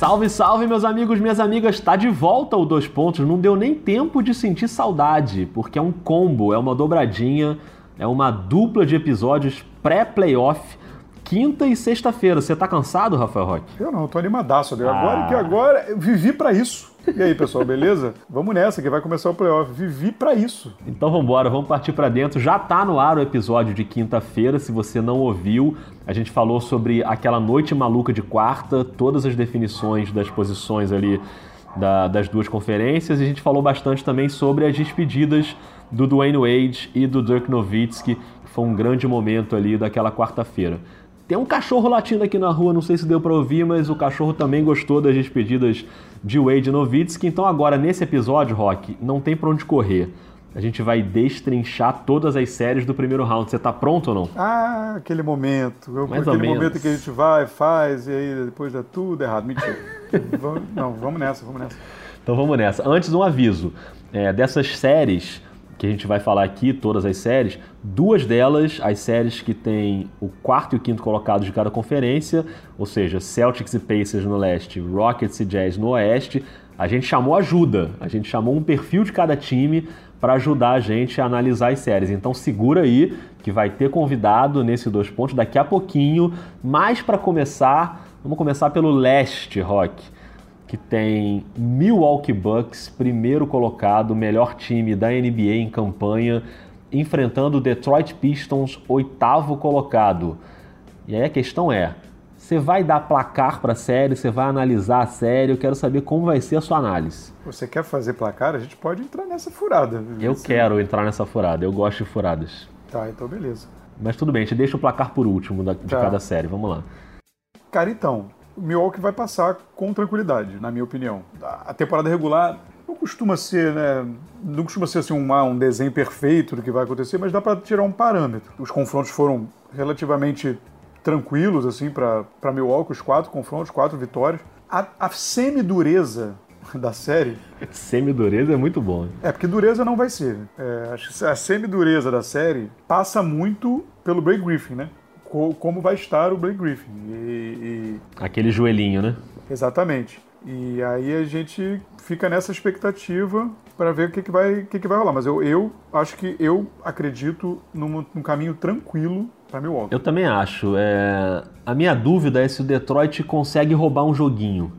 Salve, salve, meus amigos, minhas amigas! Está de volta o Dois Pontos. Não deu nem tempo de sentir saudade, porque é um combo, é uma dobradinha, é uma dupla de episódios pré-playoff, quinta e sexta-feira. Você tá cansado, Rafael Roque? Eu não, tô animadaço. Agora ah. que agora eu vivi para isso. E aí, pessoal, beleza? Vamos nessa, que vai começar o playoff. Vivi para isso. Então vamos embora, vamos partir para dentro. Já tá no ar o episódio de quinta-feira, se você não ouviu. A gente falou sobre aquela noite maluca de quarta, todas as definições das posições ali da, das duas conferências. E a gente falou bastante também sobre as despedidas do Dwayne Wade e do Dirk Nowitzki, que foi um grande momento ali daquela quarta-feira. Tem um cachorro latindo aqui na rua, não sei se deu para ouvir, mas o cachorro também gostou das despedidas de Wade Nowitzki. Então agora nesse episódio, Rock, não tem para onde correr. A gente vai destrinchar todas as séries do primeiro round. Você tá pronto ou não? Ah, aquele momento. Mais aquele momento que a gente vai, faz, e aí depois dá tudo errado. Mentira. vamos, não, vamos nessa, vamos nessa. Então vamos nessa. Antes, um aviso. É, dessas séries que a gente vai falar aqui, todas as séries, duas delas, as séries que têm o quarto e o quinto colocados de cada conferência, ou seja, Celtics e Pacers no leste, Rockets e Jazz no oeste, a gente chamou ajuda, a gente chamou um perfil de cada time para ajudar a gente a analisar as séries. Então segura aí que vai ter convidado nesse dois pontos daqui a pouquinho, mas para começar, vamos começar pelo leste, Rock que tem Milwaukee Bucks, primeiro colocado, melhor time da NBA em campanha, enfrentando o Detroit Pistons, oitavo colocado. E aí a questão é: você vai dar placar para a série, você vai analisar a série, eu quero saber como vai ser a sua análise. Você quer fazer placar? A gente pode entrar nessa furada. Eu quero entrar nessa furada, eu gosto de furadas. Tá, então beleza. Mas tudo bem, a gente deixa o placar por último de tá. cada série, vamos lá. Cara, então, Milwaukee vai passar com tranquilidade, na minha opinião. A temporada regular não costuma ser, né? Não costuma ser assim um, um desenho perfeito do que vai acontecer, mas dá para tirar um parâmetro. Os confrontos foram relativamente tranquilos assim para Milwaukee, os quatro confrontos, quatro vitórias. A, a semi-dureza da série. Semi-dureza é muito bom. É, porque dureza não vai ser. É, a semi-dureza da série passa muito pelo Blake Griffin, né? Como vai estar o Blake Griffin. E, e... Aquele joelhinho, né? Exatamente. E aí a gente fica nessa expectativa para ver o que, que, vai, o que, que vai rolar. Mas eu, eu acho que eu acredito num, num caminho tranquilo para Milwaukee. Eu também acho. É... A minha dúvida é se o Detroit consegue roubar um joguinho.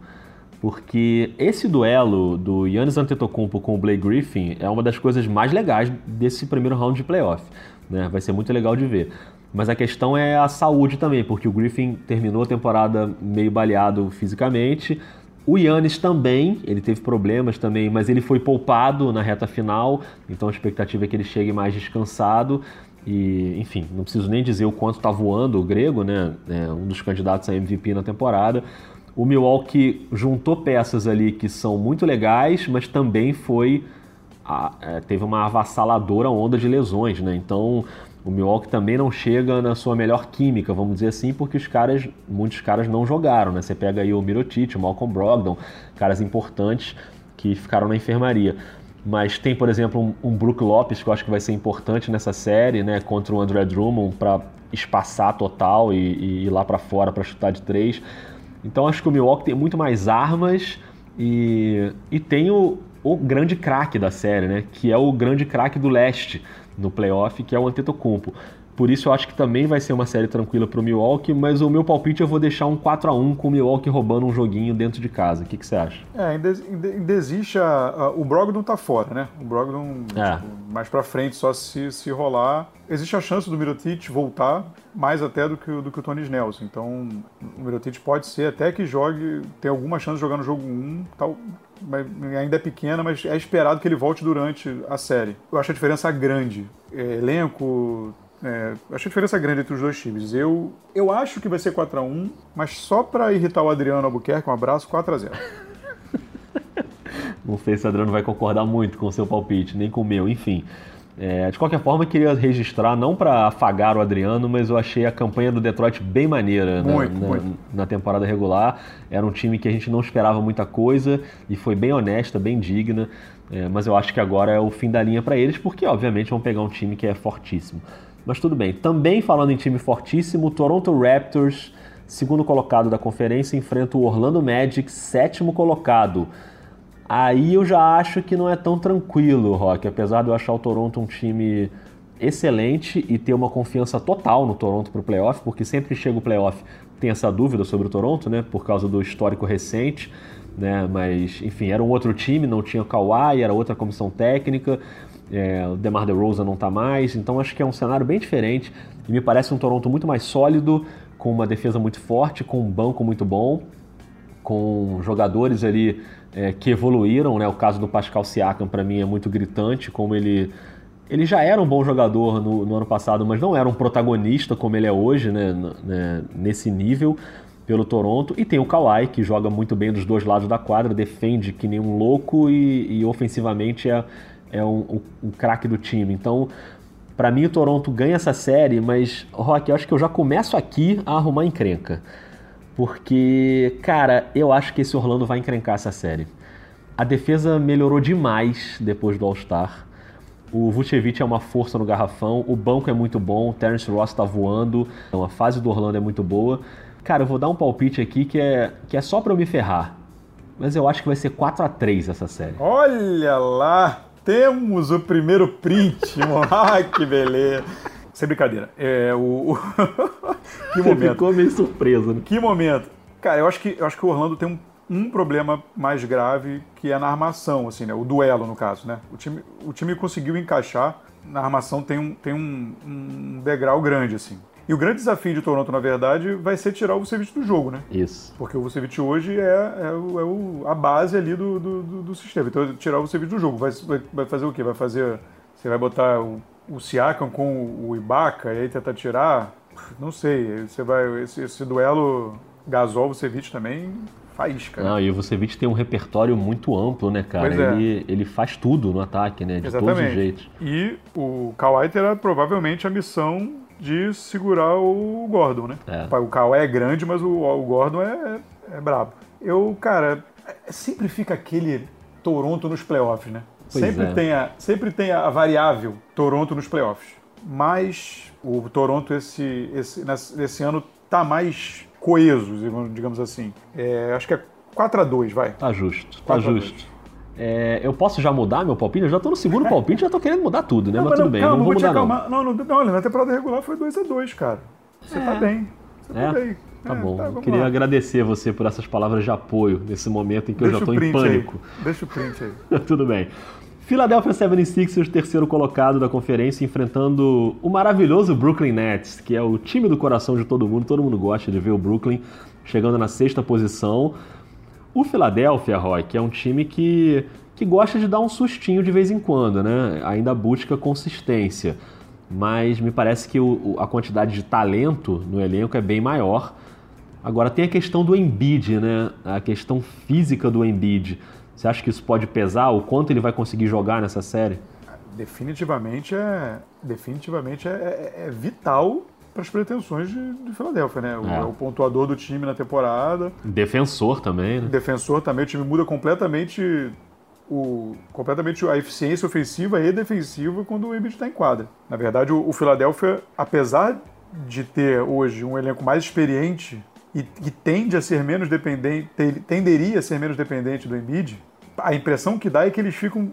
Porque esse duelo do Yannis Antetokounmpo com o Blake Griffin é uma das coisas mais legais desse primeiro round de playoff. Né? Vai ser muito legal de ver. Mas a questão é a saúde também, porque o Griffin terminou a temporada meio baleado fisicamente. O Yannis também, ele teve problemas também, mas ele foi poupado na reta final, então a expectativa é que ele chegue mais descansado. E, enfim, não preciso nem dizer o quanto está voando o grego, né? É um dos candidatos a MVP na temporada. O Milwaukee juntou peças ali que são muito legais, mas também foi. A, é, teve uma avassaladora onda de lesões, né? Então o Milwaukee também não chega na sua melhor química, vamos dizer assim, porque os caras, muitos caras não jogaram, né? Você pega aí o Mirotic, o Malcolm Brogdon, caras importantes que ficaram na enfermaria. Mas tem, por exemplo, um, um Brook Lopes que eu acho que vai ser importante nessa série, né? Contra o André Drummond para espaçar total e, e ir lá para fora para chutar de três. Então acho que o Milwaukee tem muito mais armas e, e tem o, o grande craque da série, né? Que é o grande craque do leste no playoff, que é o Antetokounmpo. Por isso eu acho que também vai ser uma série tranquila para o Milwaukee, mas o meu palpite eu vou deixar um 4 a 1 com o Milwaukee roubando um joguinho dentro de casa. O que, que você acha? É, ainda, ainda existe a, a, o Brogdon tá fora, né? O Brogdon é. tipo, mais para frente, só se, se rolar. Existe a chance do Mirotic voltar mais até do que, do que o Tony Nelson. Então o Mirotic pode ser até que jogue, tem alguma chance de jogar no jogo 1, tal, ainda é pequena, mas é esperado que ele volte durante a série. Eu acho a diferença grande. É, elenco. É, acho a diferença grande entre os dois times. Eu, eu acho que vai ser 4x1, mas só para irritar o Adriano Albuquerque, um abraço, 4x0. Não sei se o Adriano vai concordar muito com o seu palpite, nem com o meu, enfim. É, de qualquer forma, queria registrar, não para afagar o Adriano, mas eu achei a campanha do Detroit bem maneira muito, na, muito. na, temporada regular. Era um time que a gente não esperava muita coisa e foi bem honesta, bem digna. É, mas eu acho que agora é o fim da linha para eles, porque obviamente vão pegar um time que é fortíssimo. Mas tudo bem. Também falando em time fortíssimo, o Toronto Raptors segundo colocado da conferência, enfrenta o Orlando Magic, sétimo colocado. Aí eu já acho que não é tão tranquilo, Rock, apesar de eu achar o Toronto um time excelente e ter uma confiança total no Toronto para o playoff, porque sempre que chega o playoff tem essa dúvida sobre o Toronto, né, por causa do histórico recente, né, mas enfim, era um outro time, não tinha Kawhi, era outra comissão técnica, é, o DeMar DeRozan não está mais, então acho que é um cenário bem diferente e me parece um Toronto muito mais sólido, com uma defesa muito forte, com um banco muito bom, com jogadores ali é, que evoluíram, né, o caso do Pascal Siakam para mim é muito gritante, como ele ele já era um bom jogador no, no, ano passado, mas não era um protagonista como ele é hoje, né, né, nesse nível pelo Toronto. E tem o Kawhi, que joga muito bem dos dois lados da quadra, defende que nem um louco e, e ofensivamente é, é um, um, craque do time. Então, para mim, o Toronto ganha essa série, mas, Rock, eu acho que eu já começo aqui a arrumar encrenca. Porque, cara, eu acho que esse Orlando vai encrencar essa série. A defesa melhorou demais depois do All-Star. O Vucevic é uma força no garrafão, o banco é muito bom, o Terence Ross tá voando, então a fase do Orlando é muito boa. Cara, eu vou dar um palpite aqui que é, que é só para eu me ferrar. Mas eu acho que vai ser 4 a 3 essa série. Olha lá! Temos o primeiro print, ah, que beleza! Sem brincadeira. É, o... que momento. Ficou meio surpreso, né? Que momento. Cara, eu acho que, eu acho que o Orlando tem um um problema mais grave que é na armação, assim, né? O duelo, no caso, né? O time, o time conseguiu encaixar, na armação tem um, tem um, um degrau grande, assim. E o grande desafio de Toronto, na verdade, vai ser tirar o Vucevic do jogo, né? Isso. Porque o Vucevic hoje é, é, o, é o, a base ali do, do, do, do, sistema. Então, tirar o Vucevic do jogo vai, vai, vai, fazer o quê? Vai fazer... Você vai botar o, o Siakam com o Ibaka e aí tentar tirar? Não sei. Você vai... Esse, esse duelo Gasol-Vucevic também faísca. Não, e o Vucevic tem um repertório muito amplo, né, cara? É. Ele, ele faz tudo no ataque, né? De Exatamente. todos os jeitos. E o Kawhi terá provavelmente a missão de segurar o Gordon, né? É. O Kawhi é grande, mas o, o Gordon é, é, é brabo. Eu, cara, é, sempre fica aquele Toronto nos playoffs, né? Sempre, é. tem a, sempre tem a variável Toronto nos playoffs. Mas o Toronto esse, esse, nesse ano tá mais coesos, digamos assim. É, acho que é 4 a 2 vai. Tá justo, tá justo. É, eu posso já mudar meu palpite? Eu já tô no segundo palpite, já tô querendo mudar tudo, né? Não, mas, mas tudo não, bem, calma, não vou, vou mudar não. não. Não, não, olha, na temporada regular foi 2 a 2 cara. Você tá é. tá bem. Você é? tá bem. Tá é, bom. Tá, Queria lá. agradecer você por essas palavras de apoio nesse momento em que Deixa eu já tô em pânico. Aí. Deixa o print aí. tudo bem. Philadelphia 76ers, terceiro colocado da conferência, enfrentando o maravilhoso Brooklyn Nets, que é o time do coração de todo mundo. Todo mundo gosta de ver o Brooklyn chegando na sexta posição. O Philadelphia, Roy, que é um time que, que gosta de dar um sustinho de vez em quando, né? Ainda busca consistência. Mas me parece que o, a quantidade de talento no elenco é bem maior. Agora tem a questão do Embiid, né? A questão física do Embiid. Você acha que isso pode pesar? O quanto ele vai conseguir jogar nessa série? Definitivamente é, definitivamente é, é, é vital para as pretensões de, de Filadélfia, né? O, é. o, pontuador do time na temporada. Defensor também, né? Defensor também. O time muda completamente, o, completamente a eficiência ofensiva e defensiva quando o Embiid está em quadra. Na verdade, o, o Philadelphia, apesar de ter hoje um elenco mais experiente e que tende a ser menos dependente, tenderia a ser menos dependente do Embiid, a impressão que dá é que eles ficam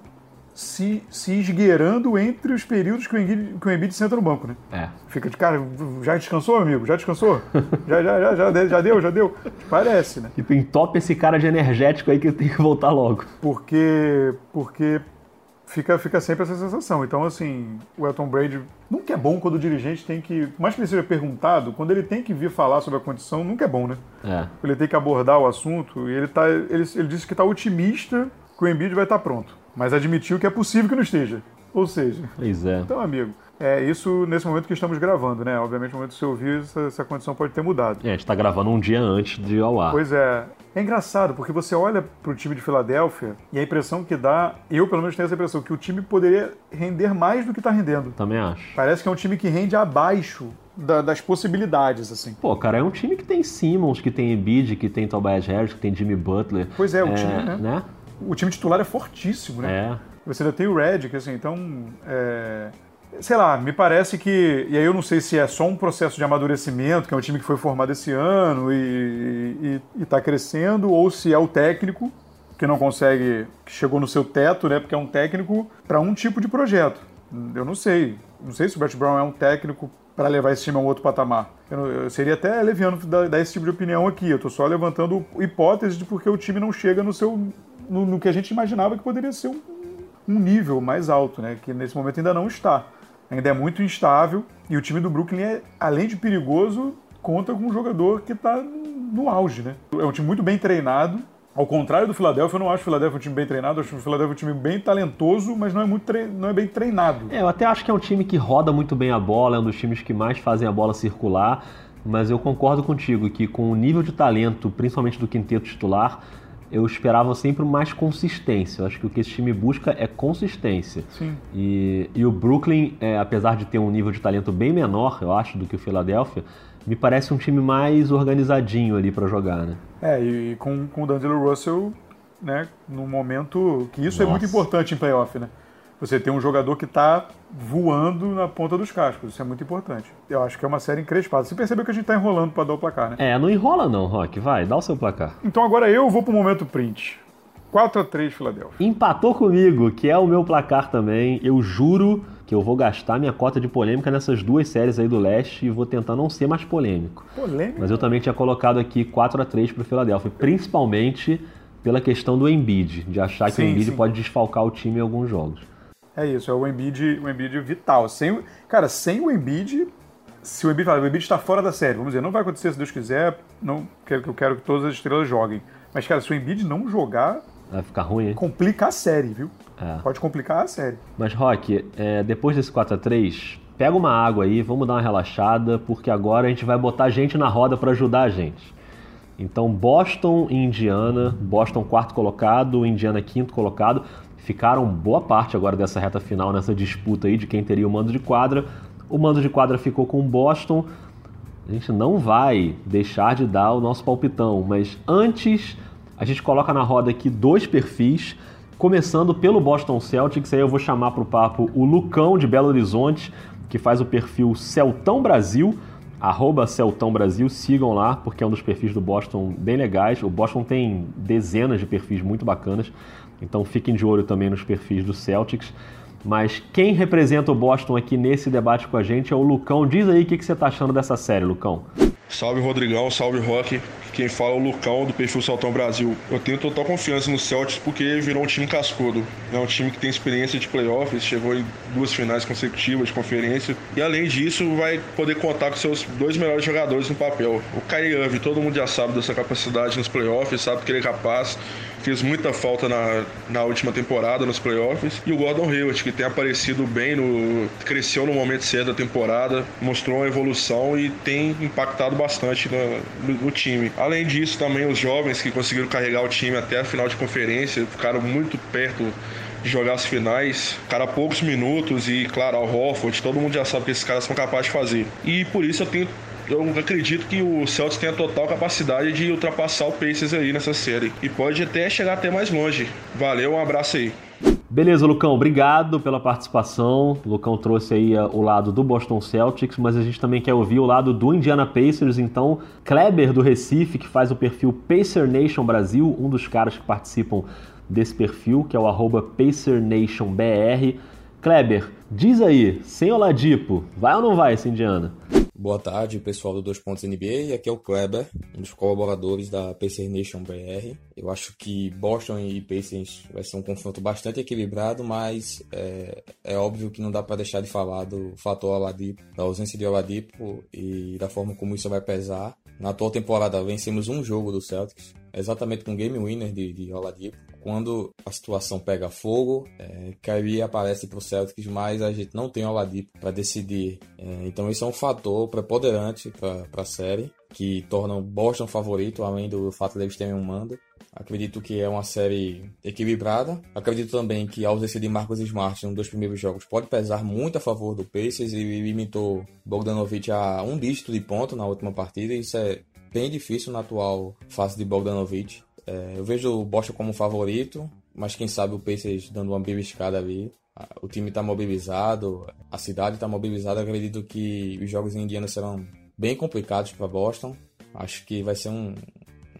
se, se esgueirando entre os períodos que o, Embiid, que o Embiid senta no banco, né? É. Fica de cara, já descansou, amigo? Já descansou? já, já, já, já, já deu, já deu? Parece, né? E tem top esse cara de energético aí que tem que voltar logo. Porque, porque fica, fica sempre essa sensação. Então, assim, o Elton Brady nunca é bom quando o dirigente tem que. Por mais que ele seja perguntado, quando ele tem que vir falar sobre a condição, nunca é bom, né? É. Ele tem que abordar o assunto e ele, tá, ele, ele disse que está otimista que o Embiid vai estar tá pronto. Mas admitiu que é possível que não esteja. Ou seja. Pois é. Então, amigo. É isso nesse momento que estamos gravando, né? Obviamente, no momento que você ouvir, essa, essa condição pode ter mudado. É, a gente está gravando um dia antes de ir ao ar. Pois é. É engraçado, porque você olha para o time de Filadélfia e a impressão que dá, eu pelo menos tenho essa impressão, que o time poderia render mais do que está rendendo. Também acho. Parece que é um time que rende abaixo da, das possibilidades, assim. Pô, cara, é um time que tem Simmons, que tem Embiid, que tem Tobias Harris, que tem Jimmy Butler. Pois é, o é, time, né? né? O time titular é fortíssimo, né? É. Você ainda tem o Red, que assim, então. É sei lá, me parece que. E aí eu não sei se é só um processo de amadurecimento, que é um time que foi formado esse ano e está crescendo, ou se é o técnico que não consegue, que chegou no seu teto, né? Porque é um técnico para um tipo de projeto. Eu não sei. Não sei se o Brett Brown é um técnico para levar esse time a um outro patamar. Eu, eu seria até leviano dar, dar, esse tipo de opinião aqui. Eu estou só levantando hipóteses de porque o time não chega no seu no, no que a gente imaginava que poderia ser um, um nível mais alto, né? Que nesse momento ainda não está. Ainda é muito instável e o time do Brooklyn é, além de perigoso, conta com um jogador que está no auge, né? É um time muito bem treinado, ao contrário do Philadelphia, eu não acho o Philadelphia um time bem treinado, eu acho o Philadelphia um time bem talentoso, mas não é, muito não é bem treinado. É, eu até acho que é um time que roda muito bem a bola, é um dos times que mais fazem a bola circular, mas eu concordo contigo que com o nível de talento, principalmente do quinteto titular, eu esperava sempre mais consistência. Eu acho que o que esse time busca é consistência. Sim. E, e o Brooklyn, é, apesar de ter um nível de talento bem menor, eu acho, do que o Philadelphia, me parece um time mais organizadinho ali para jogar, né? É, e com, com o D'Angelo Russell, né, no momento que isso Nossa. é muito importante em playoff, né? Você tem um jogador que está voando na ponta dos cascos, isso é muito importante. Eu acho que é uma série encrespada. Você percebeu que a gente está enrolando para dar o placar, né? É, não enrola não, Rock, vai, dá o seu placar. Então agora eu vou pro momento print. 4 a 3 Philadelphia. Empatou comigo, que é o meu placar também. Eu juro que eu vou gastar minha cota de polêmica nessas duas séries aí do leste e vou tentar não ser mais polêmico. Polêmico? Mas eu também tinha colocado aqui 4 a 3 para o Philadelphia, principalmente pela questão do Embiid, de achar sim, que o Embiid sim. pode desfalcar o time em alguns jogos. É isso, é o Embiid, o Embiid vital. Sem, cara, sem o Embiid, se o Embiid falar, o Embiid está fora da série, vamos dizer, não vai acontecer se Deus quiser, não quero que eu quero que todas as estrelas joguem. Mas cara, se o Embiid não jogar, vai ficar ruim, hein? Complica a série, viu? É. Pode complicar a série. Mas, Rock, é, depois desse 4 a 3 pega uma água aí, vamos dar uma relaxada, porque agora a gente vai botar gente na roda para ajudar a gente. Então, Boston e Indiana, Boston quarto colocado, Indiana quinto colocado, ficaram boa parte agora dessa reta final, nessa disputa aí de quem teria o mando de quadra. O mando de quadra ficou com Boston. A gente não vai deixar de dar o nosso palpitão, mas antes a gente coloca na roda aqui dois perfis Começando pelo Boston Celtics, aí eu vou chamar para o papo o Lucão de Belo Horizonte, que faz o perfil Celtão Brasil, arroba Celtão Brasil, sigam lá, porque é um dos perfis do Boston bem legais. O Boston tem dezenas de perfis muito bacanas, então fiquem de olho também nos perfis do Celtics. Mas quem representa o Boston aqui nesse debate com a gente é o Lucão. Diz aí o que, você está achando dessa série, Lucão. Salve Rodrigão, salve Rock. Quem fala é o Lucão do perfil Saltão Brasil. Eu tenho total confiança no Celtics porque virou um time cascudo. É um time que tem experiência de playoffs, chegou em duas finais consecutivas de conferência. E além disso, vai poder contar com seus dois melhores jogadores no papel. O Kyrie todo mundo já sabe dessa capacidade nos playoffs, sabe que ele é capaz fez muita falta na, na última temporada, nos playoffs. E o Gordon Hayward, que tem aparecido bem, no, cresceu no momento certo da temporada, mostrou uma evolução e tem impactado bastante no, no, time. Além disso, também os jovens que conseguiram carregar o time até a final de conferência ficaram muito perto de jogar as finais, cara, poucos minutos e, claro, o Hofford, todo mundo já sabe que esses caras são capazes de fazer. E por isso eu tenho eu acredito que o Celtics tem a total capacidade de ultrapassar o Pacers aí nessa série. E pode até chegar até mais longe. Valeu, um abraço aí. Beleza, Lucão, obrigado pela participação. O Lucão trouxe aí uh, o lado do Boston Celtics, mas a gente também quer ouvir o lado do Indiana Pacers. Então, Kleber do Recife, que faz o perfil Pacer Nation Brasil, um dos caras que participam desse perfil, que é o PacerNationBR. Kleber, diz aí, sem Oladipo, vai ou não vai esse Indiana? Boa tarde, pessoal do Dois Pontos NBA. Aqui é o Kleber, um dos colaboradores da Pacer Nation BR. Eu acho que Boston e Pacers vai ser um confronto bastante equilibrado, mas é, é óbvio que não dá para deixar de falar do fator Oladipo, da ausência de Oladipo e da forma como isso vai pesar. Na atual temporada vencemos um jogo do Celtics, exatamente com o game winner de, de Oladipo quando a situação pega fogo, é, Kyrie aparece para o Celtics, mas a gente não tem o Oladipo para decidir. É, então isso é um fator preponderante para a série, que torna o Boston favorito, além do fato de eles terem um mando. Acredito que é uma série equilibrada. Acredito também que a ausência de Marcos Smart nos dois primeiros jogos pode pesar muito a favor do Pacers e limitou Bogdanovich a um dígito de ponto na última partida. Isso é bem difícil na atual fase de Bogdanovich. É, eu vejo o Boston como favorito, mas quem sabe o Pacers dando uma beliscada ali. O time está mobilizado, a cidade está mobilizada. Acredito que os jogos em Indiana serão bem complicados para Boston. Acho que vai ser um,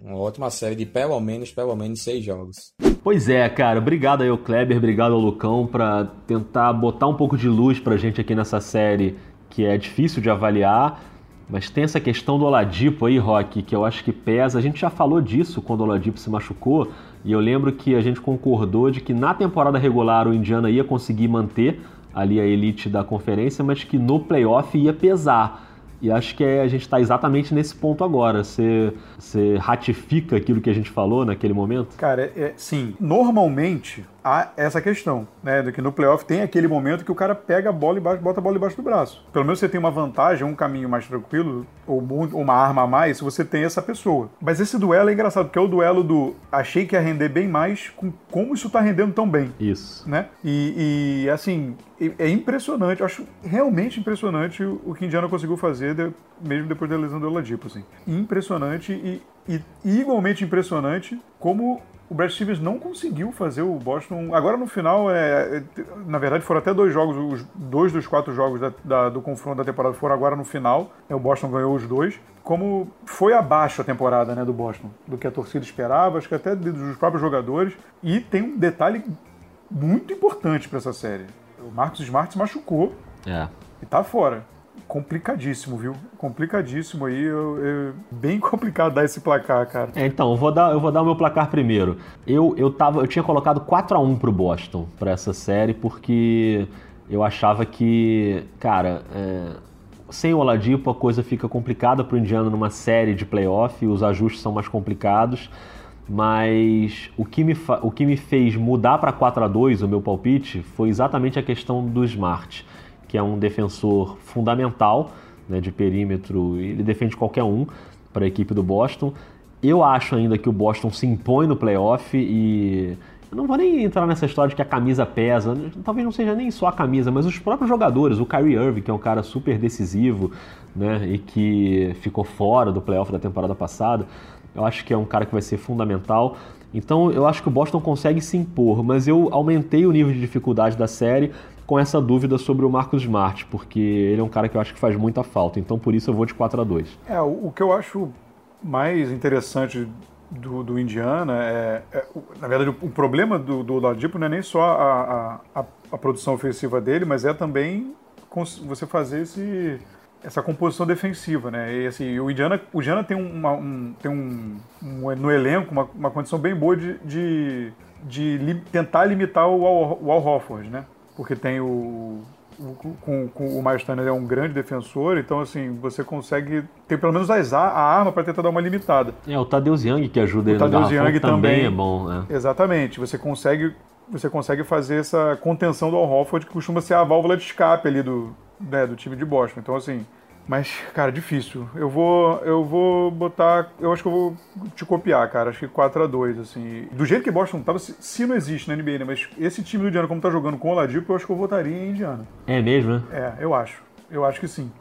uma ótima série de pelo menos, pelo menos seis jogos. Pois é, cara. Obrigado aí ao Kleber, obrigado ao Lucão para tentar botar um pouco de luz pra gente aqui nessa série que é difícil de avaliar. Mas tem essa questão do Oladipo aí, Rock, que eu acho que pesa. A gente já falou disso quando o Oladipo se machucou, e eu lembro que a gente concordou de que na temporada regular o Indiana ia conseguir manter ali a elite da conferência, mas que no playoff ia pesar. E acho que é, a gente está exatamente nesse ponto agora. Você, você ratifica aquilo que a gente falou naquele momento? Cara, é, sim. Normalmente há essa questão, né? De que no playoff tem aquele momento que o cara pega a bola e bota a bola embaixo do braço. Pelo menos você tem uma vantagem, um caminho mais tranquilo, ou uma arma a mais, se você tem essa pessoa. Mas esse duelo é engraçado, porque é o duelo do achei que ia render bem mais com como isso tá rendendo tão bem. Isso. Né? E, e assim, é impressionante, eu acho realmente impressionante o que Indiana conseguiu fazer, de, mesmo depois da lesão do Oladipo, assim. Impressionante e, e, igualmente impressionante como o Brad Stevens não conseguiu fazer o Boston. Agora no final, é, é, na verdade, foram até dois jogos, os dois dos quatro jogos da, da, do confronto da temporada foram agora no final. É, o Boston ganhou os dois. Como foi abaixo a temporada né, do Boston, do que a torcida esperava, acho que até dos próprios jogadores. E tem um detalhe muito importante para essa série. O Marcos Smart se machucou é. e tá fora complicadíssimo, viu? Complicadíssimo aí. Eu, eu, bem complicado dar esse placar, cara. É, então, eu vou dar, eu vou dar o meu placar primeiro. Eu, eu, tava, eu tinha colocado 4 a 1 pro Boston para essa série, porque eu achava que, cara, é, sem o Oladipo a coisa fica complicada pro Indiana numa série de playoff, os ajustes são mais complicados. Mas o que me, o que me fez mudar para 4 a 2 o meu palpite foi exatamente a questão do Smart que é um defensor fundamental né, de perímetro, ele defende qualquer um para a equipe do Boston. Eu acho ainda que o Boston se impõe no playoff e eu não vou nem entrar nessa história de que a camisa pesa, talvez não seja nem só a camisa, mas os próprios jogadores, o Kyrie Irving, que é um cara super decisivo, né, e que ficou fora do playoff da temporada passada, eu acho que é um cara que vai ser fundamental. Então eu acho que o Boston consegue se impor, mas eu aumentei o nível de dificuldade da série com essa dúvida sobre o Marcos Smart, porque ele é um cara que eu acho que faz muita falta. Então por isso eu vou de 4 a 2 É, o, que eu acho mais interessante do, do Indiana é, é, na verdade, o, problema do, do Ladipo não é nem só a, a, a, produção ofensiva dele, mas é também você fazer esse, essa composição defensiva, né? E assim, o Indiana, o Indiana tem, uma, um, tem um, um, no elenco uma, uma condição bem boa de, de, de li, tentar limitar o Al, o Al Hofford, né? Porque tem o, o com, com, o Miles Turner é um grande defensor, então assim, você consegue ter pelo menos a, a arma para tentar dar uma limitada. É, o Tadeusz Young que ajuda ele o Tadeusz Young também, também é bom. Né? Exatamente, você consegue você consegue fazer essa contenção do Al Horford, que costuma ser a válvula de escape ali do, né, do time de Boston. Então, assim, mas, cara, difícil. Eu vou, eu vou botar. Eu acho que eu vou te copiar, cara. Acho que 4 a 2 assim. Do jeito que Boston tava, se, não existe na NBA, né? Mas esse time do Indiana, como tá jogando com o Oladipo, eu acho que eu votaria em Indiana. É mesmo, né? É, eu acho. Eu acho que sim.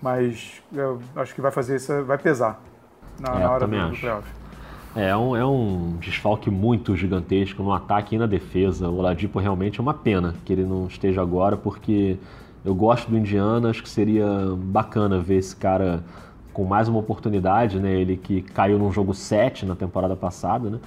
Mas eu acho que vai fazer isso, vai pesar na, é, na hora do, do playoff. É, é um, é um desfalque muito gigantesco no ataque e na defesa. O Oladipo realmente é uma pena que ele não esteja agora, porque eu gosto do Indiana, acho que seria bacana ver esse cara com mais uma oportunidade, né? Ele que caiu num jogo 7 na temporada passada, né?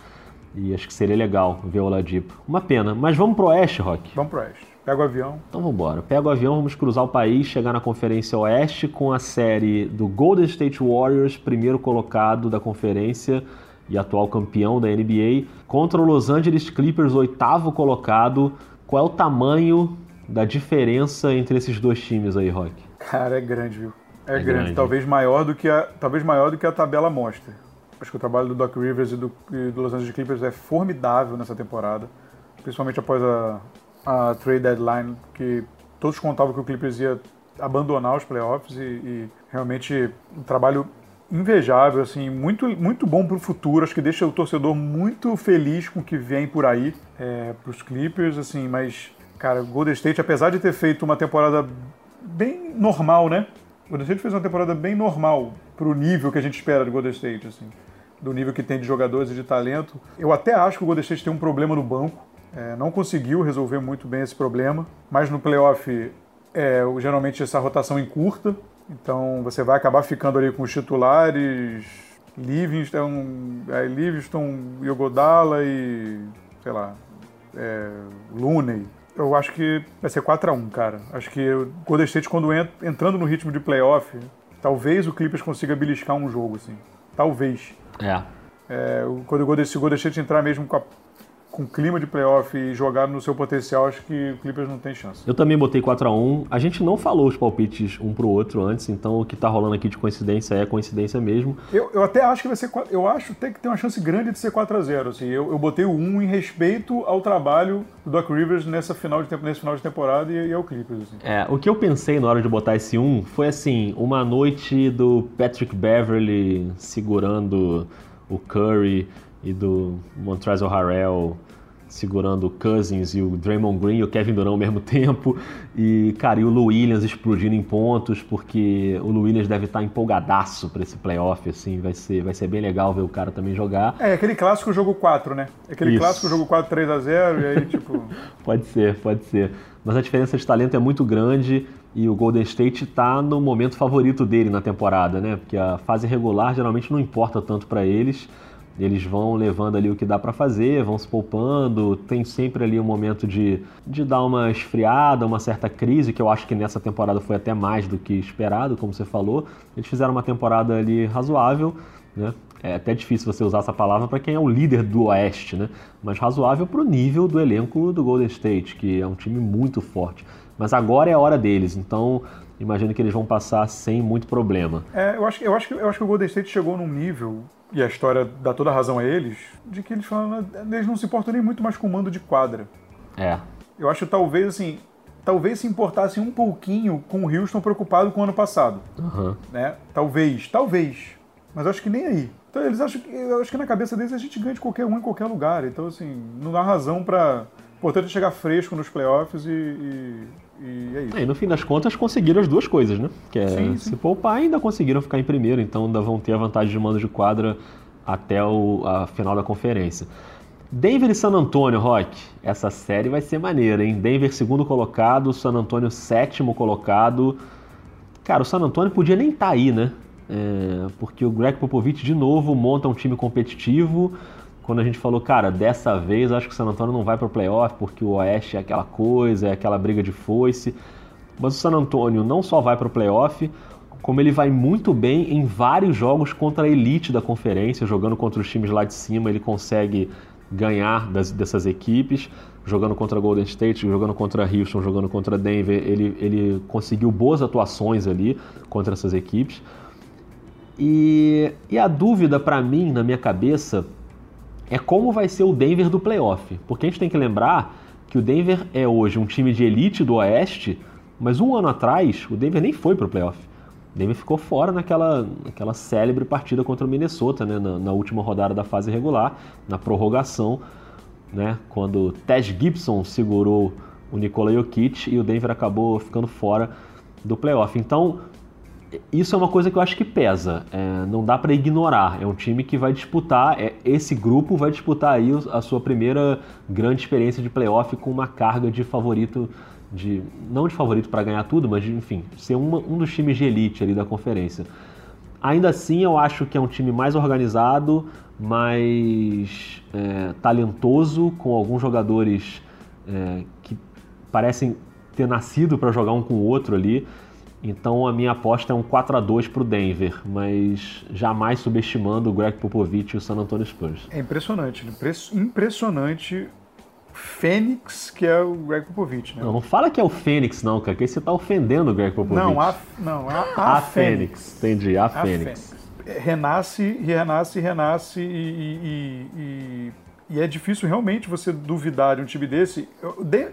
E acho que seria legal ver o Oladipo. Uma pena, mas vamos pro Oeste, Rock? Vamos pro Oeste. Pega o avião. Então vamos embora. Pega o avião, vamos cruzar o país, chegar na Conferência Oeste com a série do Golden State Warriors, primeiro colocado da conferência e atual campeão da NBA, contra o Los Angeles Clippers, oitavo colocado. Qual é o tamanho da diferença entre esses dois times aí, Rock? Cara, é grande, viu? É, é grande. grande. Talvez maior do que a, talvez maior do que a tabela mostra. Acho que o trabalho do Doc Rivers e do, e do Los Angeles Clippers é formidável nessa temporada, principalmente após a, a trade deadline, que todos contavam que o Clippers ia abandonar os playoffs e, e realmente um trabalho invejável, assim, muito, muito bom para o futuro. Acho que deixa o torcedor muito feliz com o que vem por aí é, para os Clippers, assim, mas Cara, o Golden State, apesar de ter feito uma temporada bem normal, né? O Golden State fez uma temporada bem normal pro nível que a gente espera do Golden State, assim. Do nível que tem de jogadores e de talento. Eu até acho que o Golden State tem um problema no banco. É, não conseguiu resolver muito bem esse problema, mas no playoff é, geralmente essa rotação encurta, então você vai acabar ficando ali com os titulares, Livingston, é, Livingston Yogodala e, sei lá, é, Looney. Eu acho que vai ser 4x1, cara. Acho que o Golden State, quando entra, entrando no ritmo de playoff, talvez o Clippers consiga beliscar um jogo, assim. Talvez. É. é quando o Golden, se o Golden State entrar mesmo com a com clima de playoff e jogar no seu potencial, acho que o Clippers não tem chance. Eu também botei 4 a 1 A gente não falou os palpites um pro outro antes, então o que tá rolando aqui de coincidência é coincidência mesmo. Eu, eu até acho que vai ser. Eu acho até que tem uma chance grande de ser 4 a 0 assim. eu, eu botei o 1 em respeito ao trabalho do Doc Rivers nessa final de, nesse final de temporada e, e ao Clippers. Assim. É, o que eu pensei na hora de botar esse 1 foi assim: uma noite do Patrick Beverly segurando o Curry e do Montrezl Harrell segurando o Cousins e o Draymond Green e o Kevin Durant ao mesmo tempo. E, cara, e o Lou Williams explodindo em pontos, porque o Lou Williams deve estar empolgadaço para esse playoff, assim, vai ser, vai ser bem legal ver o cara também jogar. É, aquele clássico jogo 4, né? Aquele Isso. clássico jogo 4 3 a 0 e aí, tipo... pode ser, pode ser. Mas a diferença de talento é muito grande e o Golden State está no momento favorito dele na temporada, né? Porque a fase regular geralmente não importa tanto para eles, eles vão levando ali o que dá para fazer, vão se poupando, tem sempre ali um momento de, de dar uma esfriada, uma certa crise, que eu acho que nessa temporada foi até mais do que esperado, como você falou. Eles fizeram uma temporada ali razoável, né? É até difícil você usar essa palavra para quem é o líder do Oeste, né? Mas razoável para o nível do elenco do Golden State, que é um time muito forte. Mas agora é a hora deles, então imagino que eles vão passar sem muito problema. É, eu acho, eu acho, eu acho que o Golden State chegou num nível e a história dá toda a razão a eles, de que eles falam, eles não se importam nem muito mais com o mando de quadra. É. Eu acho que talvez, assim, talvez se importassem um pouquinho com o Houston preocupado com o ano passado. Uhum. Né? Talvez, talvez. Mas acho que nem aí. Então eles acham que, eu acho que na cabeça deles a gente ganha de qualquer um em qualquer lugar. Então, assim, não dá razão para Importante é chegar fresco nos playoffs e, e, e é isso. É, e no fim das contas conseguiram as duas coisas, né? Que é sim, sim. se poupar ainda conseguiram ficar em primeiro, então ainda vão ter a vantagem de mando de quadra até o, a final da conferência. Denver e San Antonio, Rock. Essa série vai ser maneira, hein? Denver segundo colocado, San Antonio sétimo colocado. Cara, o San Antonio podia nem estar tá aí, né? É, porque o Greg Popovich de novo monta um time competitivo quando a gente falou, cara, dessa vez acho que o San Antonio não vai para o playoff porque o Oeste é aquela coisa, é aquela briga de foice. Mas o San Antonio não só vai para o playoff, como ele vai muito bem em vários jogos contra a elite da conferência, jogando contra os times lá de cima, ele consegue ganhar das, dessas equipes, jogando contra Golden State, jogando contra Houston, jogando contra Denver, ele, ele conseguiu boas atuações ali contra essas equipes. E, e a dúvida para mim, na minha cabeça, é como vai ser o Denver do playoff. Porque a gente tem que lembrar que o Denver é hoje um time de elite do Oeste, mas um ano atrás o Denver nem foi para o playoff. O Denver ficou fora naquela, naquela célebre partida contra o Minnesota, né, na, na última rodada da fase regular, na prorrogação, né, quando Ted Gibson segurou o Nikola Jokic e o Denver acabou ficando fora do playoff. Então, isso é uma coisa que eu acho que pesa. É, não dá para ignorar. É um time que vai disputar, é, esse grupo vai disputar aí a sua primeira grande experiência de playoff com uma carga de favorito, de não de favorito para ganhar tudo, mas de, enfim, ser uma, um dos times de elite ali da conferência. Ainda assim, eu acho que é um time mais organizado, mais é, talentoso, com alguns jogadores é, que parecem ter nascido para jogar um com o outro ali. Então a minha aposta é um 4 a 2 para o Denver, mas jamais subestimando o Greg Popovich e o San Antonio Spurs. É impressionante, impressionante Fênix, que é o Greg Popovich, né? Não, não fala que é o Fênix, não, cara, que você está ofendendo o Greg Popovich. Não, a, não, a, a, a Fênix. Fênix. Entendi, a, a Fênix. Fênix. Renasce, renasce, renasce e, e, e, e, é difícil realmente você duvidar de um time desse de,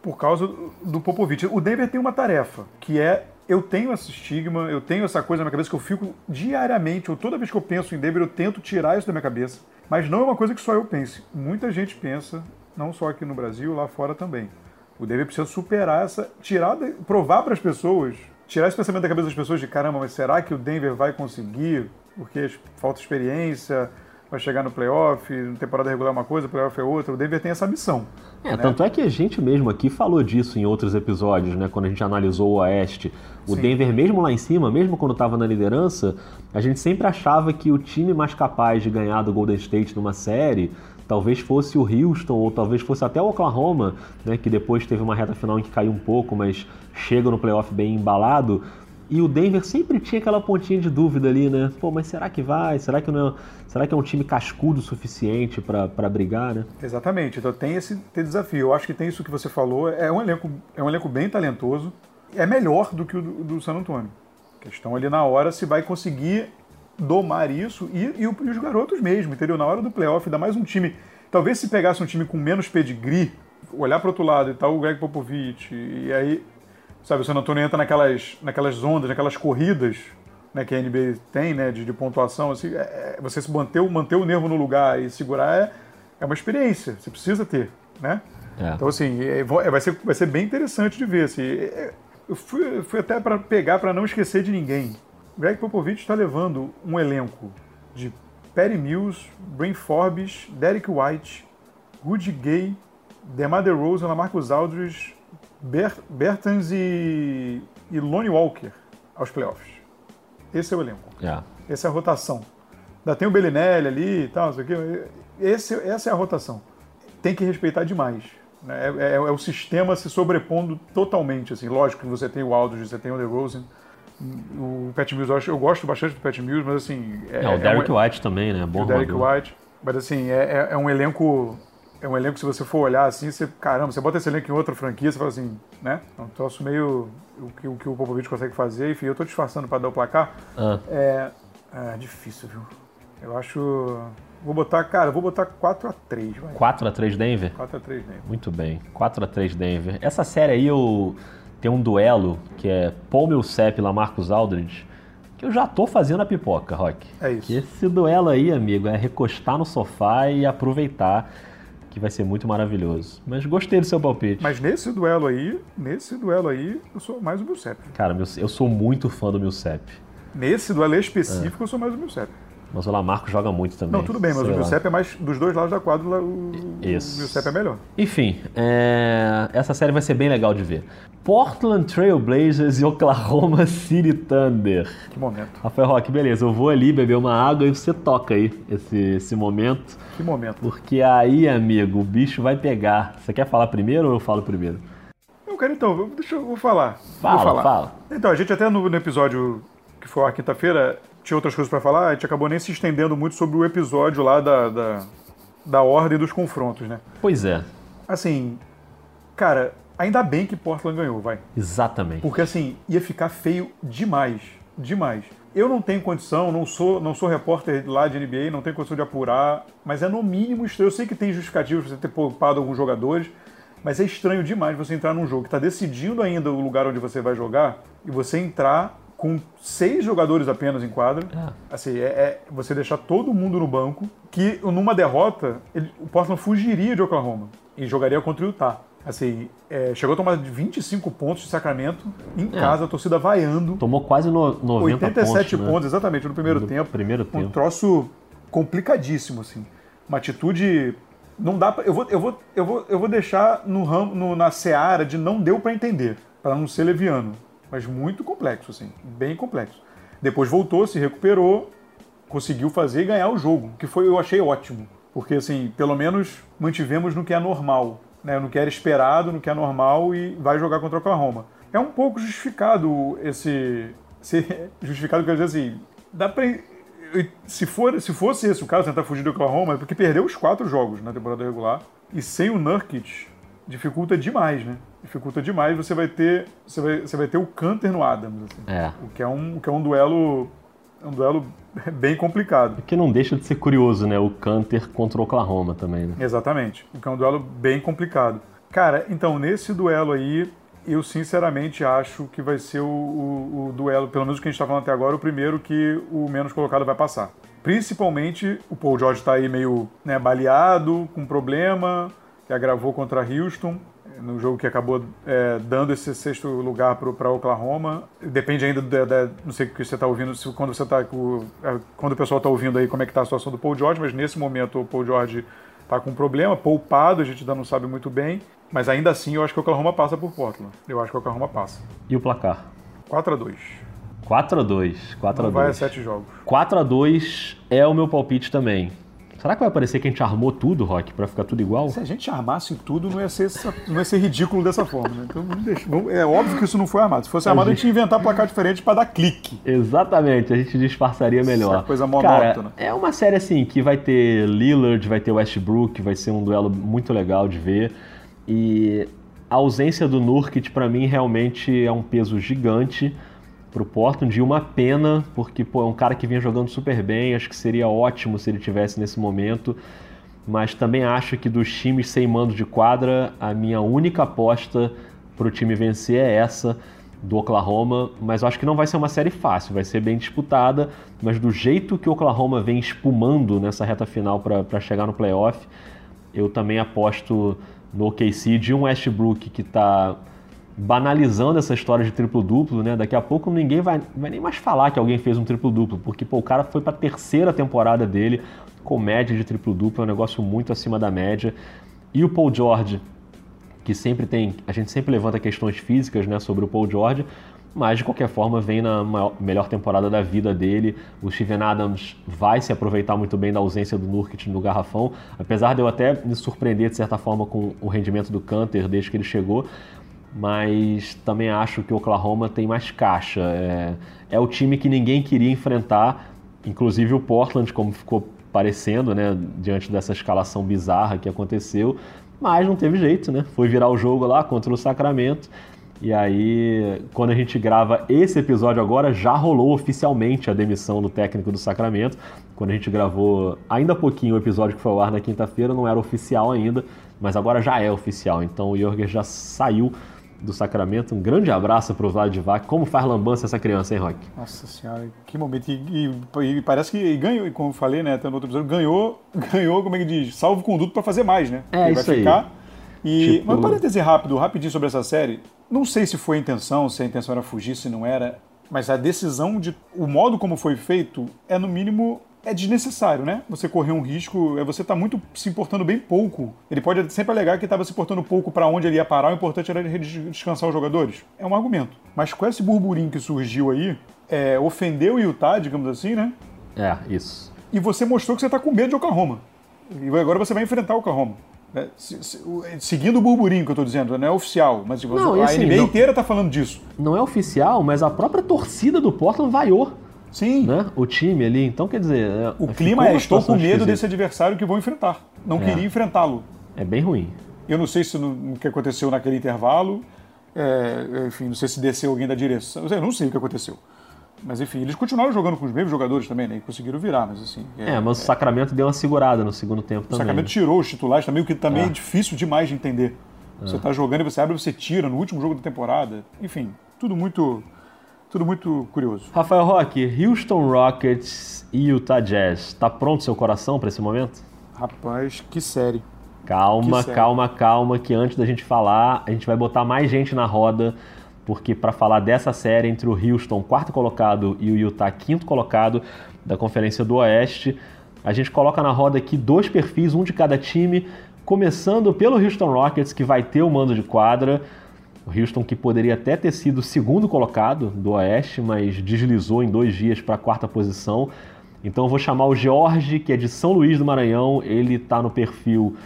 por causa do Popovich. O Denver tem uma tarefa, que é eu tenho esse estigma, eu tenho essa coisa na minha cabeça que eu fico diariamente, ou toda vez que eu penso em Denver, eu tento tirar isso da minha cabeça. Mas não é uma coisa que só eu pense. Muita gente pensa, não só aqui no Brasil, lá fora também. O Denver precisa superar essa, tirar, provar para as pessoas, tirar esse pensamento da cabeça das pessoas de caramba, mas será que o Denver vai conseguir? Porque falta experiência, vai chegar no playoff, temporada regular é uma coisa, playoff é outra. O Denver tem essa missão. É, né? tanto é que a gente mesmo aqui falou disso em outros episódios, né? Quando a gente analisou o Oeste. O Sim. Denver, mesmo lá em cima, mesmo quando estava na liderança, a gente sempre achava que o time mais capaz de ganhar do Golden State numa série talvez fosse o Houston ou talvez fosse até o Oklahoma, né, que depois teve uma reta final em que caiu um pouco, mas chega no playoff bem embalado. E o Denver sempre tinha aquela pontinha de dúvida ali, né? Pô, mas será que vai? Será que não é, será que é um time cascudo o suficiente para brigar, né? Exatamente. Então tem esse tem desafio. Eu acho que tem isso que você falou. É um elenco, é um elenco bem talentoso. É melhor do que o do, do San Antonio. A questão ali na hora se vai conseguir domar isso e, e, os garotos mesmo, entendeu? Na hora do playoff, ainda mais um time. Talvez se pegasse um time com menos pedigree, olhar para outro lado e tal, o Greg Popovich, e aí, sabe, o San Antonio entra naquelas, naquelas ondas, naquelas corridas né, que a NBA tem, né, de, de pontuação, assim, é, é, você se manter, manter o nervo no lugar e segurar é, é uma experiência, você precisa ter, né? É. Então, assim, é, é vai, ser, vai ser bem interessante de ver. Assim, é, eu fui, fui até para pegar para não esquecer de ninguém. Greg Popovich está levando um elenco de Perry Mills, Brain Forbes, Derek White, Rudy Gay, DeMar DeRozan, Lamarcus Aldridge, Ber Bertans e, e Lonnie Walker aos playoffs. Esse é o elenco. Yeah. Essa é a rotação. Ainda tem o Bellinelli ali e tal, isso aqui. Esse, essa é a rotação. Tem que respeitar demais. Né? É, é, é, o sistema se sobrepondo totalmente. Assim. Lógico que você tem o Aldridge, você tem o DeRozan, o Pat Mills, eu, acho, eu gosto bastante do Pat Mills, mas assim. É, é o Derek é um, White também, né? Bom o Derek White. Mas assim, é, é, um elenco. É um elenco, se você for olhar assim, você. Caramba, você bota esse elenco em outra franquia, você fala assim, né? É um troço meio. O que o, que o Popovich consegue fazer, enfim, eu tô disfarçando para dar o placar. Ah. É, é difícil, viu? Eu acho. Vou botar, cara, vou botar 4x3. 4x3 Denver? 4x3 Denver. Muito bem. 4x3 Denver. Essa série aí eu tem um duelo que é Paul Millsap e Lamarcus Aldridge, que eu já tô fazendo a pipoca, Rock. É isso. esse duelo aí, amigo, é recostar no sofá e aproveitar, que vai ser muito maravilhoso. Mas gostei do seu palpite. Mas nesse duelo aí, nesse duelo aí, eu sou mais o Millsap. Cara, eu sou muito fã do Millsap. Nesse duelo específico, é. eu sou mais o Millsap. Mas o Lamarco joga muito também. Não, tudo bem, mas o Giuseppe é mais dos dois lados da quadra, o Isso. Giuseppe é melhor. Enfim, é... essa série vai ser bem legal de ver. Portland Trail Blazers e Oklahoma City Thunder. Que momento. Rafael Roque, beleza, eu vou ali beber uma água e você toca aí esse, esse momento. Que momento. Porque aí, amigo, o bicho vai pegar. Você quer falar primeiro ou eu falo primeiro? Eu quero então, deixa eu vou falar. Fala, vou falar. fala. Então, a gente até no, no episódio que foi a quinta-feira, tinha outras coisas para falar, a gente acabou nem se estendendo muito sobre o episódio lá da, da, da ordem dos confrontos, né? Pois é. Assim, cara, ainda bem que Portland ganhou, vai. Exatamente. Porque assim, ia ficar feio demais, demais. Eu não tenho condição, não sou, não sou repórter lá de NBA, não tenho condição de apurar, mas é no mínimo estranho. Eu sei que tem justificativos pra você ter poupado alguns jogadores, mas é estranho demais você entrar num jogo que está decidindo ainda o lugar onde você vai jogar e você entrar com seis jogadores apenas em quadra. É. Assim, é, é, você deixar todo mundo no banco, que numa derrota, ele, o Portland fugiria de Oklahoma e jogaria contra o Utah. Assim, é, chegou a tomar 25 pontos de Sacramento em é. casa, a torcida vaiando. Tomou quase no, 90 87 pontos, né? pontos, exatamente, no primeiro no tempo. Primeiro tempo. Um troço complicadíssimo, assim. Uma atitude não dá pra, eu vou eu vou eu vou eu vou deixar no, ram, no na seara de não deu para entender para não ser leviano mas muito complexo, assim, bem complexo. Depois voltou, se recuperou, conseguiu fazer e ganhar o jogo, que foi eu achei ótimo, porque assim, pelo menos mantivemos no que é normal, né, no que era esperado, no que é normal e vai jogar contra o Oklahoma. É um pouco justificado esse, justificado quer dizer assim, dá pra, se for se fosse esse o caso tentar fugir do Oklahoma, é porque perdeu os quatro jogos na temporada regular e sem o Nurkic dificulta demais, né? Dificulta demais. Você vai ter, você vai, você vai ter o Canter no Adams, assim, é. o que é um, o que é um duelo, um duelo bem complicado. Que não deixa de ser curioso, né? O Canter contra o Oklahoma também, né? Exatamente. O que é um duelo bem complicado. Cara, então nesse duelo aí, eu sinceramente acho que vai ser o, o, o duelo, pelo menos o que a gente está falando até agora, o primeiro que o menos colocado vai passar. Principalmente o Paul George está aí meio né, baleado, com problema que agravou contra Houston. No jogo que acabou é, dando esse sexto lugar para Oklahoma. Depende ainda, do, da, não sei o que você está ouvindo, se, quando, você tá, é, quando o pessoal está ouvindo aí como é que está a situação do Paul George, mas nesse momento o Paul George está com um problema, poupado, a gente ainda não sabe muito bem, mas ainda assim eu acho que o Oklahoma passa por Portland. Eu acho que o Oklahoma passa. E o placar? 4 a 2 4 a 2 4 não a 2 vai a 7 jogos. 4 a 2 é o meu palpite também. Será que vai parecer que a gente armou tudo, Rock, para ficar tudo igual? Se a gente armasse tudo, não ia ser, não ia ser ridículo dessa forma. Né? Então, deixa, é óbvio que isso não foi armado. Se fosse armado, a gente ia inventar placar diferente para dar clique. Exatamente, a gente disfarçaria melhor. Essa coisa monótona. Cara, é uma série assim que vai ter Lillard, vai ter Westbrook, vai ser um duelo muito legal de ver. E a ausência do Nurkic, para mim, realmente é um peso gigante pro Portland e uma pena, porque pô, é um cara que vinha jogando super bem, acho que seria ótimo se ele tivesse nesse momento, mas também acho que dos times sem mando de quadra, a minha única aposta pro time vencer é essa do Oklahoma, mas acho que não vai ser uma série fácil, vai ser bem disputada, mas do jeito que o Oklahoma vem espumando nessa reta final para chegar no playoff, eu também aposto no OKC de um Westbrook que está banalizando essa história de triplo-duplo, né? Daqui a pouco ninguém vai, vai nem mais falar que alguém fez um triplo-duplo, porque pô, o cara foi para a terceira temporada dele com média de triplo-duplo, é um negócio muito acima da média. E o Paul George, que sempre tem, a gente sempre levanta questões físicas, né, sobre o Paul George, mas de qualquer forma vem na maior, melhor temporada da vida dele. O Steven Adams vai se aproveitar muito bem da ausência do Nurkic no garrafão, apesar de eu até me surpreender de certa forma com o rendimento do Canter desde que ele chegou, mas também acho que o Oklahoma tem mais caixa. É, é o time que ninguém queria enfrentar, inclusive o Portland, como ficou parecendo, né, diante dessa escalação bizarra que aconteceu, mas não teve jeito, né? Foi virar o jogo lá contra o Sacramento. E aí, quando a gente grava esse episódio agora, já rolou oficialmente a demissão do técnico do Sacramento. Quando a gente gravou ainda há pouquinho o episódio que foi ao ar na quinta-feira, não era oficial ainda, mas agora já é oficial. Então o Jorger já saiu do Sacramento. Um grande abraço para o Vladivac. Como faz lambança essa criança, hein, Rock? Nossa senhora, que momento. E, e, e parece que ganhou, como eu falei, né, até no outro episódio, ganhou, ganhou, como é que diz, salvo conduto para fazer mais, né? É, Ele isso vai ficar. E, tipo... Mas um parêntese rápido, rapidinho sobre essa série. Não sei se foi a intenção, se a intenção era fugir, se não era. Mas a decisão de. O modo como foi feito é, no mínimo, é desnecessário, né? Você correr um risco, é você tá muito se importando bem pouco. Ele pode sempre alegar que estava se importando pouco para onde ele ia parar, o importante era descansar os jogadores. É um argumento. Mas com esse burburinho que surgiu aí, é, ofendeu o Utah, digamos assim, né? É, isso. E você mostrou que você tá com medo de Oklahoma. E agora você vai enfrentar o Oklahoma. É, seguindo o burburinho que eu tô dizendo, não é oficial, mas não, a assim, NBA não, inteira tá falando disso. Não é oficial, mas a própria torcida do Portland vaiou. Sim. Né? O time ali, então quer dizer. É, o clima é: estou com medo desse adversário que vou enfrentar. Não é. queria enfrentá-lo. É bem ruim. Eu não sei se o que aconteceu naquele intervalo. É, enfim, não sei se desceu alguém da direção. Eu não sei o que aconteceu. Mas enfim, eles continuaram jogando com os mesmos jogadores também, né? E conseguiram virar, mas assim. É, é mas o Sacramento deu uma segurada no segundo tempo o também. O Sacramento né? tirou os titulares também, o que também é, é difícil demais de entender. Você está jogando e você abre e você tira no último jogo da temporada. Enfim, tudo muito tudo muito curioso. Rafael Roque, Houston Rockets e Utah Jazz. Tá pronto seu coração para esse momento? Rapaz, que série. Calma, que calma, série. calma, que antes da gente falar, a gente vai botar mais gente na roda, porque para falar dessa série entre o Houston, quarto colocado, e o Utah, quinto colocado da Conferência do Oeste, a gente coloca na roda aqui dois perfis, um de cada time, começando pelo Houston Rockets, que vai ter o mando de quadra. Houston que poderia até ter sido segundo colocado do Oeste, mas deslizou em dois dias para a quarta posição. Então eu vou chamar o George, que é de São Luís do Maranhão. Ele está no perfil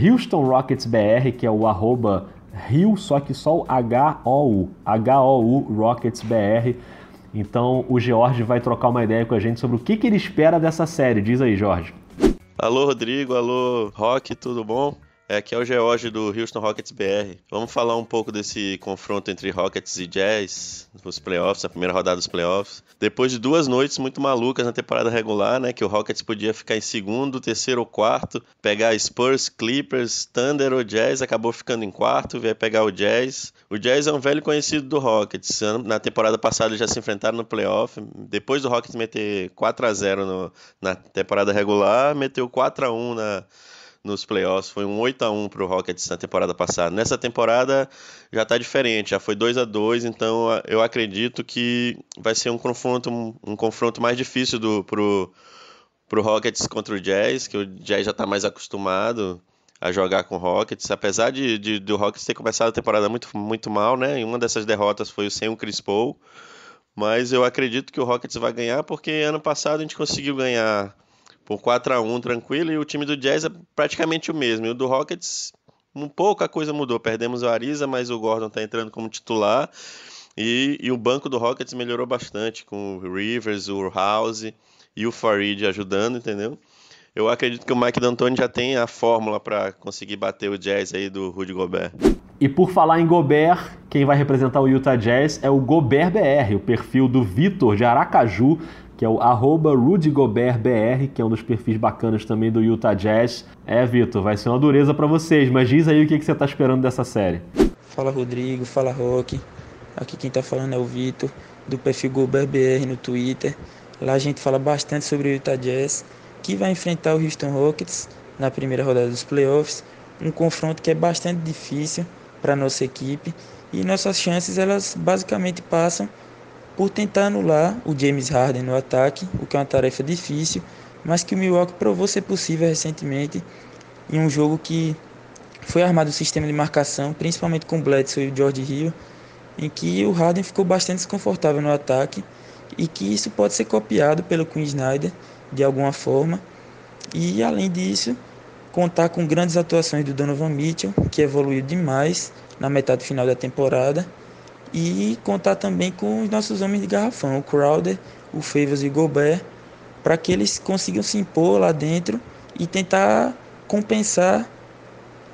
Houston Rockets BR, que é o arroba Rio, só que só o H-O-U. H-O-U Rockets BR. Então o George vai trocar uma ideia com a gente sobre o que, que ele espera dessa série. Diz aí, Jorge. Alô, Rodrigo. Alô, Rock, tudo bom? É, aqui é o George do Houston Rockets BR. Vamos falar um pouco desse confronto entre Rockets e Jazz nos playoffs, a primeira rodada dos playoffs. Depois de duas noites muito malucas na temporada regular, né, que o Rockets podia ficar em segundo, terceiro ou quarto, pegar Spurs, Clippers, Thunder ou Jazz, acabou ficando em quarto, veio pegar o Jazz. O Jazz é um velho conhecido do Rockets. Na temporada passada eles já se enfrentaram no playoff. Depois do Rockets meter 4 a 0 no, na temporada regular, meteu 4 a 1 na nos playoffs. Foi um 8 a 1 para o Rockets na temporada passada. Nessa temporada já está diferente, já foi 2 a 2 então eu acredito que vai ser um confronto, um confronto mais difícil do, pro Rockets contra o Jazz, que o Jazz já está mais acostumado a jogar com o Rockets, apesar de, de, do Rockets ter começado a temporada muito, muito mal, né? E uma dessas derrotas foi sem o Chris Paul. Mas eu acredito que o Rockets vai ganhar porque ano passado a gente conseguiu ganhar por 4 a 1 tranquilo e o time do Jazz é praticamente o mesmo. E o do Rockets, um pouca coisa mudou. Perdemos o Ariza, mas o Gordon está entrando como titular. E, e, o banco do Rockets melhorou bastante com o Rivers, o House e o Farid ajudando, entendeu? Eu acredito que o Mike D'Antoni já tem a fórmula para conseguir bater o Jazz aí do Rudy Gobert. E por falar em Gobert, quem vai representar o Utah Jazz é o Gobert BR, o perfil do Vitor de Aracaju, que é o arroba que é um dos perfis bacanas também do Utah Jazz. É, Vitor, vai ser uma dureza para vocês, mas diz aí o que, que você está esperando dessa série. Fala Rodrigo, fala Rock. Aqui quem está falando é o Vitor, do perfil GobertBR no Twitter. Lá a gente fala bastante sobre o Utah Jazz que vai enfrentar o Houston Rockets na primeira rodada dos playoffs, um confronto que é bastante difícil para nossa equipe e nossas chances elas basicamente passam por tentar anular o James Harden no ataque, o que é uma tarefa difícil, mas que o Milwaukee provou ser possível recentemente em um jogo que foi armado o sistema de marcação, principalmente com Bledsoe e o George Hill, em que o Harden ficou bastante desconfortável no ataque e que isso pode ser copiado pelo Quinn Snyder de alguma forma. E além disso, contar com grandes atuações do Donovan Mitchell, que evoluiu demais na metade final da temporada. E contar também com os nossos homens de garrafão, o Crowder, o Favors e o Gobert, para que eles consigam se impor lá dentro e tentar compensar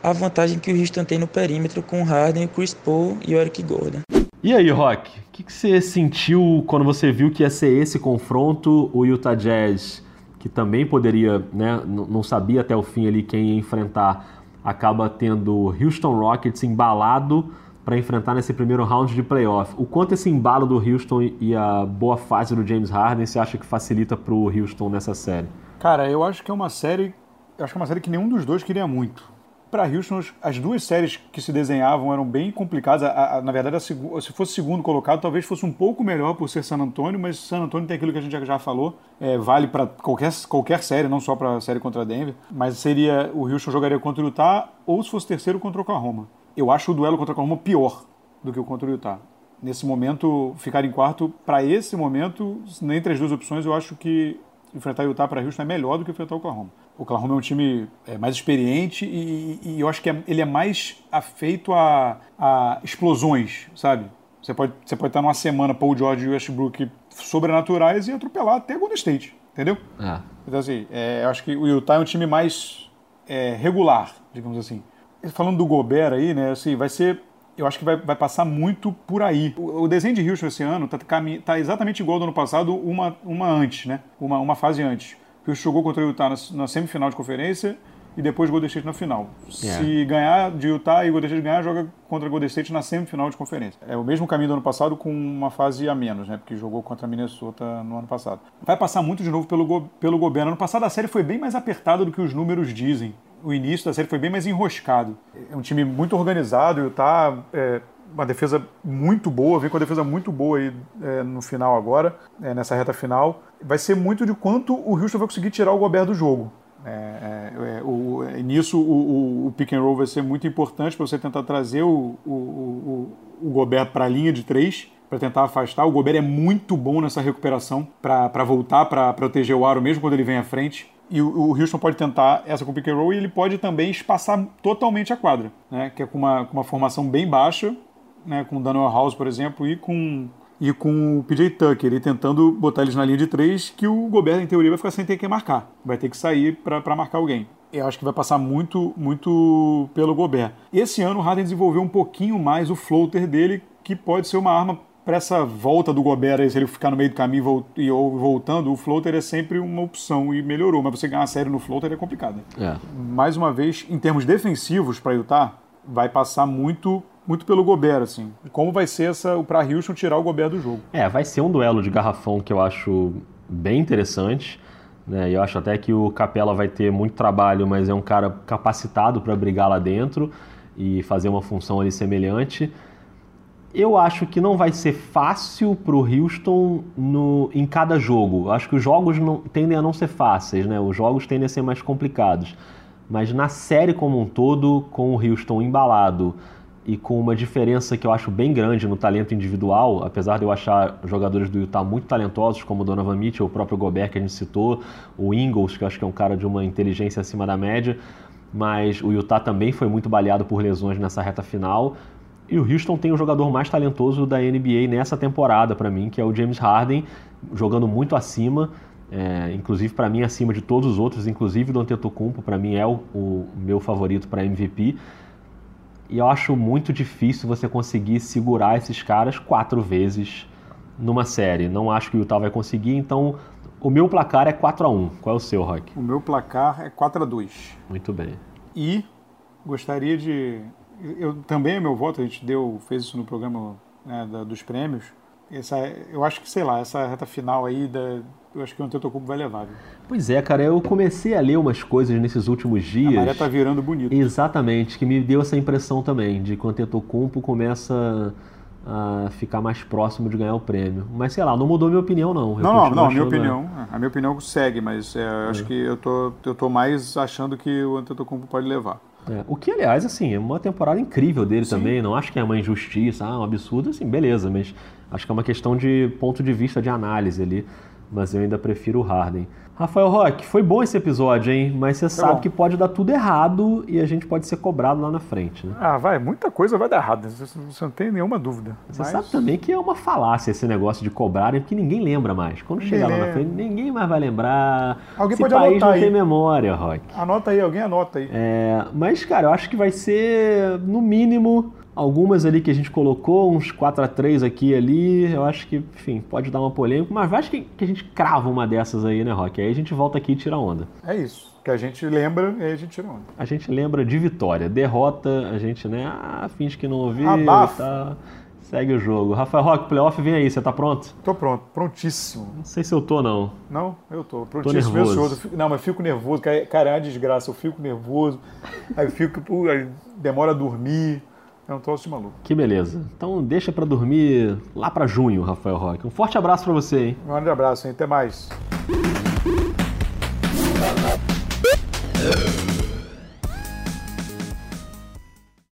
a vantagem que o Houston tem no perímetro com o Harden, o Chris Paul e o Eric Gordon. E aí, Rock, o que, que, você sentiu quando você viu que ia ser esse confronto? O Utah Jazz, que também poderia, né, não sabia até o fim ali quem ia enfrentar, acaba tendo Houston Rockets embalado para enfrentar nesse primeiro round de playoff. O quanto esse embalo do Houston e a boa fase do James Harden você acha que facilita para o Houston nessa série? Cara, eu acho que é uma série, acho que é uma série que nenhum dos dois queria muito para Houston, as duas séries que se desenhavam eram bem complicadas. A, a, na verdade, a, se fosse segundo colocado, talvez fosse um pouco melhor por ser San Antonio, mas San Antonio tem aquilo que a gente já falou, é, vale para qualquer, qualquer série, não só para a série contra Denver. Mas seria o Houston jogaria contra o Utah ou se fosse terceiro contra o Oklahoma. Eu acho o duelo contra o Oklahoma pior do que o contra o Utah. Nesse momento, ficar em quarto, para esse momento, entre as duas opções, eu acho que enfrentar o Utah para Houston é melhor do que enfrentar o Oklahoma. O Oklahoma é um time é, mais experiente e, e, eu acho que é, ele é mais afeito a, a, explosões, sabe? Você pode, você pode estar numa semana Paul George e Westbrook sobrenaturais e atropelar até Golden State, entendeu? É. Então, assim, é, eu acho que o Utah é um time mais é, regular, digamos assim. Falando do Gobert aí, né, assim, vai ser eu acho que vai, vai passar muito por aí. O, o desenho de Houston esse ano está tá exatamente igual ao do ano passado, uma, uma antes, né? Uma, uma fase antes. O Houston jogou contra o Utah na, na semifinal de conferência e depois Golden State na final. Yeah. Se ganhar de Utah e Golden State ganhar, joga contra Golden State na semifinal de conferência. É o mesmo caminho do ano passado com uma fase a menos, né? Porque jogou contra Minnesota no ano passado. Vai passar muito de novo pelo, pelo governo. Ano passado a série foi bem mais apertada do que os números dizem. O início da série foi bem mais enroscado. É um time muito organizado, o Utah é, uma defesa muito boa, vem com a defesa muito boa aí é, no final agora, é, nessa reta final. Vai ser muito de quanto o Houston vai conseguir tirar o Gobert do jogo. É, é, é o, nisso o, o, o, pick and roll vai ser muito importante para você tentar trazer o, o, o Gobert para a linha de três, para tentar afastar. O Gobert é muito bom nessa recuperação para voltar para proteger o aro mesmo quando ele vem à frente. E o, o Houston pode tentar essa com pick and roll e ele pode também espaçar totalmente a quadra, né? que é com uma, com uma formação bem baixa, né? com o Daniel House, por exemplo, e com e com o PJ Tucker, ele tentando botar eles na linha de três, que o Gobert, em teoria, vai ficar sem ter que marcar. Vai ter que sair para marcar alguém. Eu acho que vai passar muito, muito pelo Gobert. Esse ano o Harden desenvolveu um pouquinho mais o floater dele, que pode ser uma arma para essa volta do Gobert, se ele ficar no meio do caminho e voltando, o floater é sempre uma opção e melhorou, mas você ganhar sério no floater é complicado. É. Mais uma vez, em termos defensivos para Utah, vai passar muito muito pelo Gobert, assim. Como vai ser essa para Houston tirar o Gobert do jogo? É, vai ser um duelo de garrafão que eu acho bem interessante. Né? Eu acho até que o Capela vai ter muito trabalho, mas é um cara capacitado para brigar lá dentro e fazer uma função ali semelhante. Eu acho que não vai ser fácil para o Houston no, em cada jogo. Acho que os jogos não, tendem a não ser fáceis, né? Os jogos tendem a ser mais complicados. Mas na série como um todo, com o Houston embalado e com uma diferença que eu acho bem grande no talento individual, apesar de eu achar jogadores do Utah muito talentosos, como o Donovan Mitchell, o próprio Gobert que a gente citou, o Ingles, que eu acho que é um cara de uma inteligência acima da média, mas o Utah também foi muito baleado por lesões nessa reta final. E o Houston tem o jogador mais talentoso da NBA nessa temporada, para mim, que é o James Harden, jogando muito acima, é, inclusive para mim acima de todos os outros, inclusive do Antetokounmpo, para mim é o, o meu favorito para MVP. E eu acho muito difícil você conseguir segurar esses caras quatro vezes numa série. Não acho que o Utah vai conseguir, então o meu placar é 4 a 1 Qual é o seu, Rock? O meu placar é 4 a 2 Muito bem. E gostaria de. Eu também é meu voto, a gente deu, fez isso no programa né, da, dos prêmios. Essa, eu acho que, sei lá, essa reta final aí da, eu acho que o Antetokounmpo vai levar. Viu? Pois é, cara, eu comecei a ler umas coisas nesses últimos dias. A maré tá virando bonito. Exatamente, que me deu essa impressão também, de que o Antetokounmpo começa a ficar mais próximo de ganhar o prêmio. Mas sei lá, não mudou minha opinião não. Eu não, não, não, a minha opinião, a minha opinião segue, mas é, eu acho é. que eu tô, eu tô mais achando que o Antetokounmpo pode levar. É, o que, aliás, assim, é uma temporada incrível dele Sim. também. Não acho que é uma injustiça, ah, um absurdo, assim, beleza, mas acho que é uma questão de ponto de vista de análise ali mas eu ainda prefiro o Harden. Rafael Roque, foi bom esse episódio, hein? Mas você sabe bom. que pode dar tudo errado e a gente pode ser cobrado lá na frente, né? Ah, vai, muita coisa vai dar errado, você não tem nenhuma dúvida. Você mas... sabe também que é uma falácia esse negócio de cobrarem, porque ninguém lembra mais. Quando chegar lá na frente, ninguém mais vai lembrar. Alguém esse pode país anotar não aí. tem memória, Roque. Anota aí, alguém anota aí. É, mas, cara, eu acho que vai ser, no mínimo, Algumas ali que a gente colocou, uns 4 a 3 aqui e ali, eu acho que, enfim, pode dar uma polêmica, mas acho que, que a gente crava uma dessas aí, né, Rock? Aí a gente volta aqui e tira onda. É isso, que a gente lembra e aí a gente tira onda. A gente lembra de vitória, derrota, a gente, né, ah, finge que não ouviu Abafa. tá... Segue o jogo. Rafael Rock, playoff, vem aí, você tá pronto? Tô pronto, prontíssimo. Não sei se eu tô, não. Não, eu tô. Prontíssimo, tô nervoso. Não, mas fico nervoso, cara, é uma desgraça. Eu fico nervoso, aí eu fico, aí demora a dormir. É um troço de maluco. Que beleza. Então deixa para dormir lá para junho, Rafael Roque. Um forte abraço para você, hein? Um grande abraço, hein? Até mais.